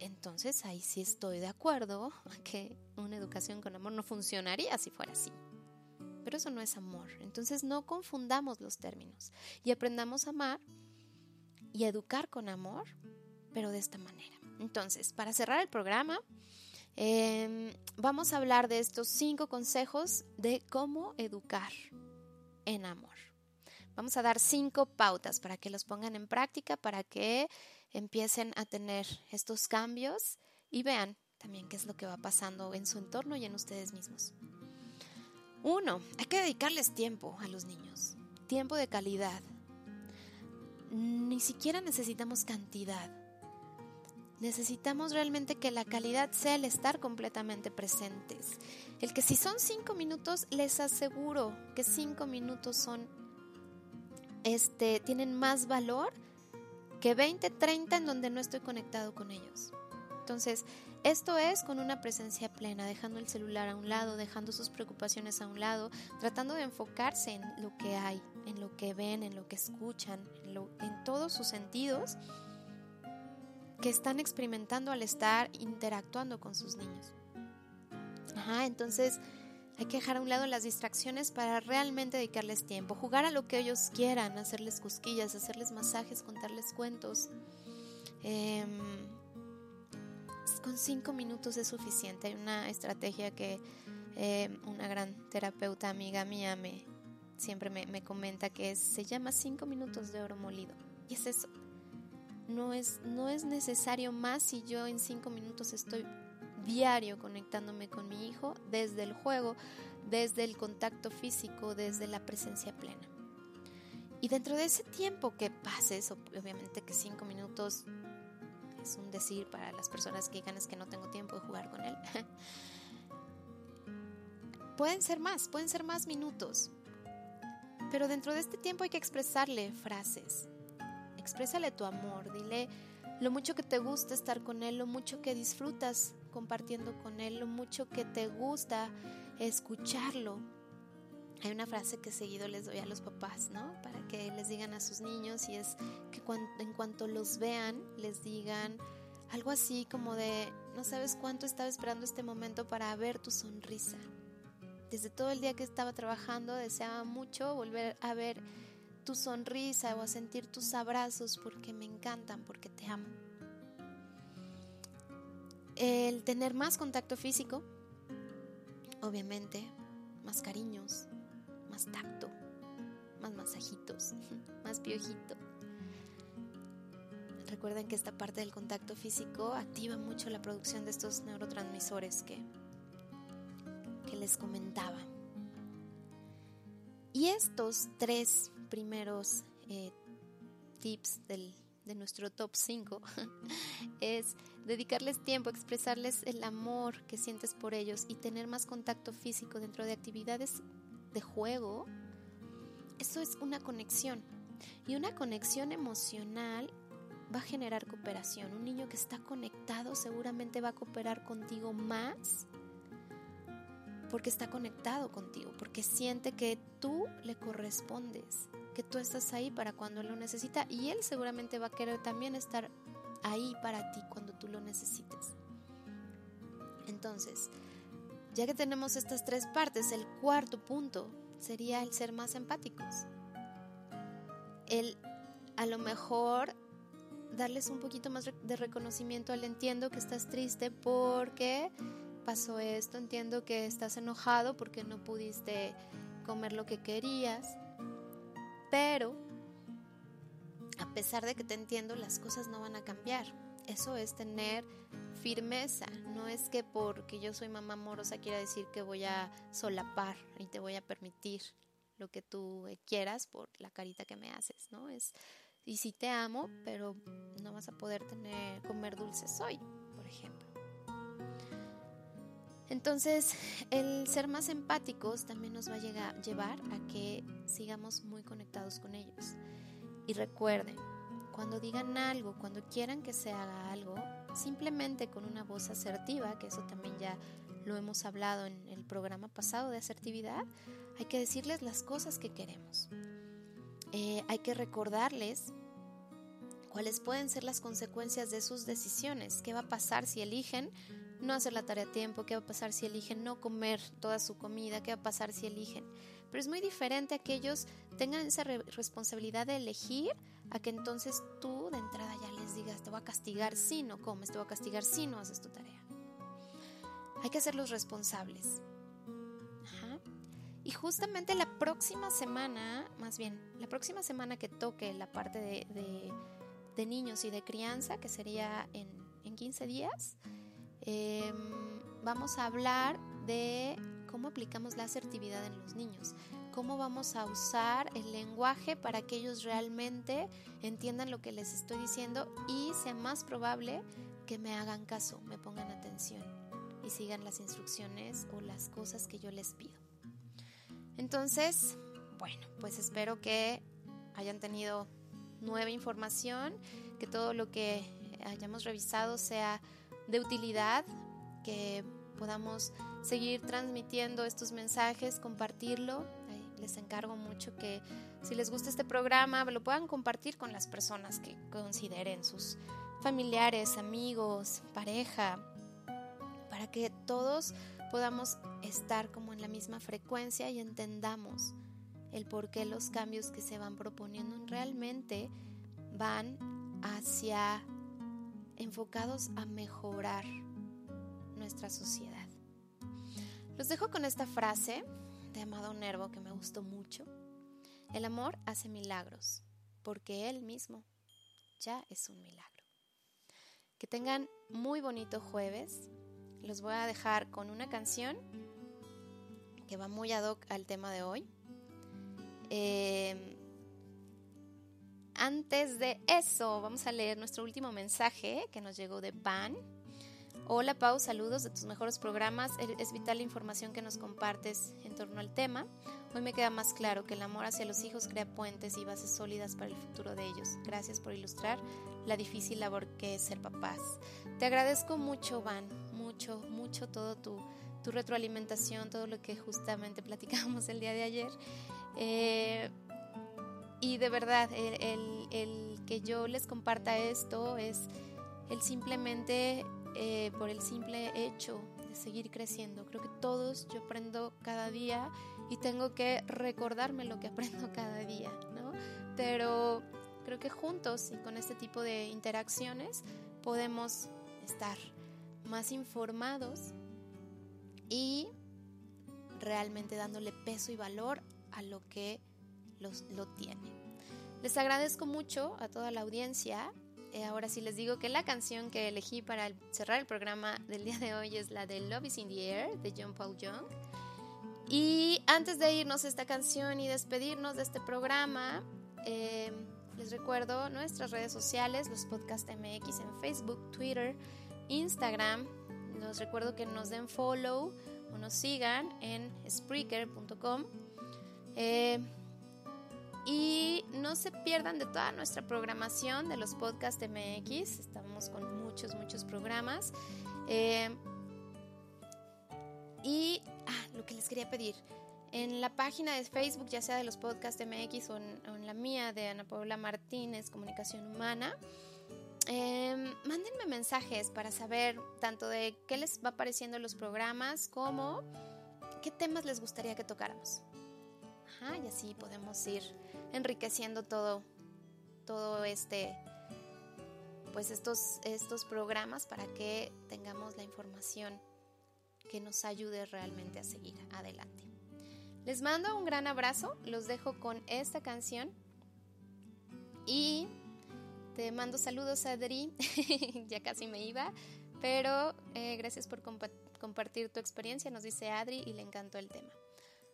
entonces ahí sí estoy de acuerdo que una educación con amor no funcionaría si fuera así. Pero eso no es amor. Entonces no confundamos los términos y aprendamos a amar y educar con amor, pero de esta manera. Entonces, para cerrar el programa, em, vamos a hablar de estos cinco consejos de cómo educar en amor. Vamos a dar cinco pautas para que los pongan en práctica, para que empiecen a tener estos cambios y vean también qué es lo que va pasando en su entorno y en ustedes mismos. Uno, hay que dedicarles tiempo a los niños, tiempo de calidad. Ni siquiera necesitamos cantidad. Necesitamos realmente que la calidad sea el estar completamente presentes. El que si son cinco minutos, les aseguro que cinco minutos son, este, tienen más valor que 20, 30 en donde no estoy conectado con ellos. Entonces, esto es con una presencia plena, dejando el celular a un lado, dejando sus preocupaciones a un lado, tratando de enfocarse en lo que hay, en lo que ven, en lo que escuchan, en, en todos sus sentidos que están experimentando al estar interactuando con sus niños. Ajá, entonces hay que dejar a un lado las distracciones para realmente dedicarles tiempo, jugar a lo que ellos quieran, hacerles cosquillas, hacerles masajes, contarles cuentos. Em, con cinco minutos es suficiente. Hay una estrategia que em, una gran terapeuta amiga mía me siempre me, me comenta que se llama cinco minutos de oro molido. Y es eso. No es, no es necesario más si yo en cinco minutos estoy diario conectándome con mi hijo desde el juego, desde el contacto físico, desde la presencia plena. Y dentro de ese tiempo que pases, obviamente que cinco minutos es un decir para las personas que digan es que no tengo tiempo de jugar con él. pueden ser más, pueden ser más minutos. Pero dentro de este tiempo hay que expresarle frases. Exprésale tu amor, dile lo mucho que te gusta estar con él, lo mucho que disfrutas compartiendo con él, lo mucho que te gusta escucharlo. Hay una frase que seguido les doy a los papás, ¿no? Para que les digan a sus niños y es que en cuanto los vean, les digan algo así como de, no sabes cuánto estaba esperando este momento para ver tu sonrisa. Desde todo el día que estaba trabajando deseaba mucho volver a ver tu sonrisa o a sentir tus abrazos porque me encantan, porque te amo el tener más contacto físico, obviamente, más cariños, más tacto, más masajitos, más piojito. Recuerden que esta parte del contacto físico activa mucho la producción de estos neurotransmisores que, que les comentaba. Y estos tres primeros eh, tips del de nuestro top 5 es dedicarles tiempo, expresarles el amor que sientes por ellos y tener más contacto físico dentro de actividades de juego. Eso es una conexión. Y una conexión emocional va a generar cooperación. Un niño que está conectado seguramente va a cooperar contigo más porque está conectado contigo, porque siente que tú le correspondes que tú estás ahí para cuando lo necesita y él seguramente va a querer también estar ahí para ti cuando tú lo necesites. Entonces, ya que tenemos estas tres partes, el cuarto punto sería el ser más empáticos. El a lo mejor darles un poquito más de reconocimiento al entiendo que estás triste porque pasó esto, entiendo que estás enojado porque no pudiste comer lo que querías, pero, a pesar de que te entiendo, las cosas no van a cambiar. Eso es tener firmeza. No es que porque yo soy mamá amorosa quiera decir que voy a solapar y te voy a permitir lo que tú quieras por la carita que me haces, ¿no? Es y sí te amo, pero no vas a poder tener comer dulces hoy, por ejemplo. Entonces, el ser más empáticos también nos va a llegar, llevar a que sigamos muy conectados con ellos. Y recuerden, cuando digan algo, cuando quieran que se haga algo, simplemente con una voz asertiva, que eso también ya lo hemos hablado en el programa pasado de asertividad, hay que decirles las cosas que queremos. Eh, hay que recordarles cuáles pueden ser las consecuencias de sus decisiones, qué va a pasar si eligen no hacer la tarea a tiempo, qué va a pasar si eligen no comer toda su comida, qué va a pasar si eligen. Pero es muy diferente a que ellos tengan esa responsabilidad de elegir a que entonces tú de entrada ya les digas, te voy a castigar si no comes, te voy a castigar si no haces tu tarea. Hay que hacerlos responsables. Y justamente la próxima semana, más bien, la próxima semana que toque la parte de, niños y de crianza, que sería en, en 15 días, Em, vamos a hablar de cómo aplicamos la asertividad en los niños, cómo vamos a usar el lenguaje para que ellos realmente entiendan lo que les estoy diciendo y sea más probable que me hagan caso, me pongan atención y sigan las instrucciones o las cosas que yo les pido. Entonces, bueno, pues espero que hayan tenido nueva información, que todo lo que hayamos revisado sea de utilidad, que podamos seguir transmitiendo estos mensajes, compartirlo. les encargo mucho que si les gusta este programa, lo puedan compartir con las personas que consideren sus familiares, amigos, pareja, para que todos podamos estar como en la misma frecuencia y entendamos el por qué los cambios que se van proponiendo realmente van hacia enfocados a mejorar nuestra sociedad. Los dejo con esta frase de Amado Nervo que me gustó mucho. El amor hace milagros, porque él mismo ya es un milagro. Que tengan muy bonito jueves. Los voy a dejar con una canción que va muy ad hoc al tema de hoy. Eh, antes de eso, vamos a leer nuestro último mensaje que nos llegó de Van. Hola Pau, saludos de tus mejores programas. Es vital la información que nos compartes en torno al tema. Hoy me queda más claro que el amor hacia los hijos crea puentes y bases sólidas para el futuro de ellos. Gracias por ilustrar la difícil labor que es ser papás. Te agradezco mucho, Van, mucho, mucho todo tu, tu retroalimentación, todo lo que justamente platicamos el día de ayer. Eh, y de verdad, el, que yo les comparta esto es el simplemente eh, por el simple hecho de seguir creciendo. Creo que todos yo aprendo cada día y tengo que recordarme lo que aprendo cada día, ¿no? Pero creo que juntos y con este tipo de interacciones podemos estar más informados y realmente dándole peso y valor a lo que lo tiene. Les agradezco mucho a toda la audiencia. Eh, ahora sí les digo que la canción que elegí para cerrar el programa del día de hoy es la de Love is in the Air de John Paul Young. Y antes de irnos a esta canción y despedirnos de este programa, eh, les recuerdo nuestras redes sociales, los podcast MX en Facebook, Twitter, Instagram. Les recuerdo que nos den follow o nos sigan en Spreaker.com. y no se pierdan de toda nuestra programación de los podcasts MX. Estamos con muchos, muchos programas. Eh, y ah, lo que les quería pedir. En la página de Facebook, ya sea de los podcasts MX o en, la mía de Ana Paula Martínez, Comunicación Humana, em, mándenme mensajes para saber tanto de qué les va pareciendo los programas como qué temas les gustaría que tocáramos y así podemos ir enriqueciendo todo, todo este, pues estos, estos programas para que tengamos la información que nos ayude realmente a seguir adelante. Les mando un gran abrazo, los dejo con esta canción y te mando saludos Adri, ya casi me iba, pero eh, gracias por compartir tu experiencia, nos dice Adri y le encantó el tema.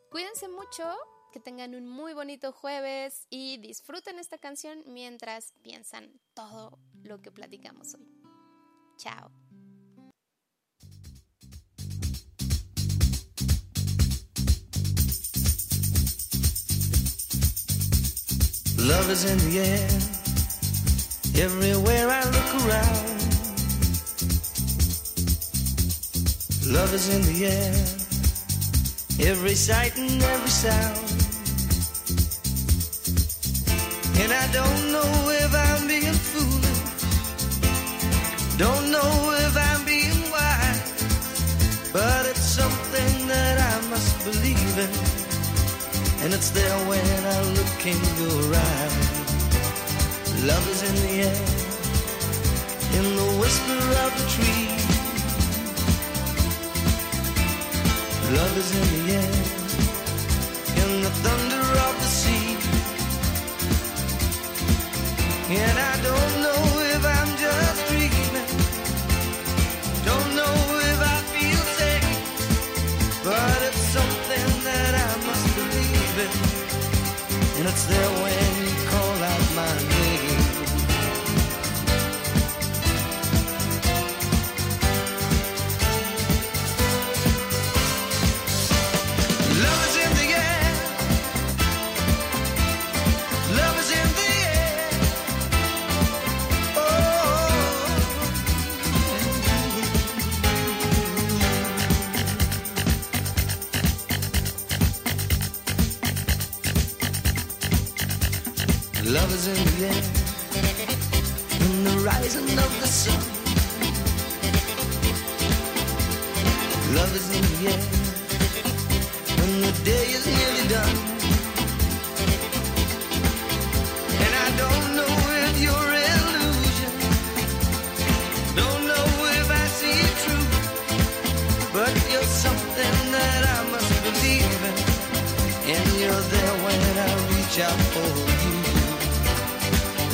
Cuídense mucho, que tengan un muy bonito jueves y disfruten esta canción mientras piensan todo lo que platicamos hoy. Chao. Love is in the air, everywhere I look around. Love is in the air, every sight and every sound. And I don't know if I'm being foolish Don't know if I'm being wise, but it's something that I must believe in. And it's there when I look in your eyes. Love is in the air, in the whisper of the tree. Love is in the air, But it's something that I must believe in. And it's there when in the air, in the rising of the sun. Love is in the air, when the day is nearly done. And I don't know if you're illusion, don't know if I see it true, but you're something that I must and you're there when I reach out for.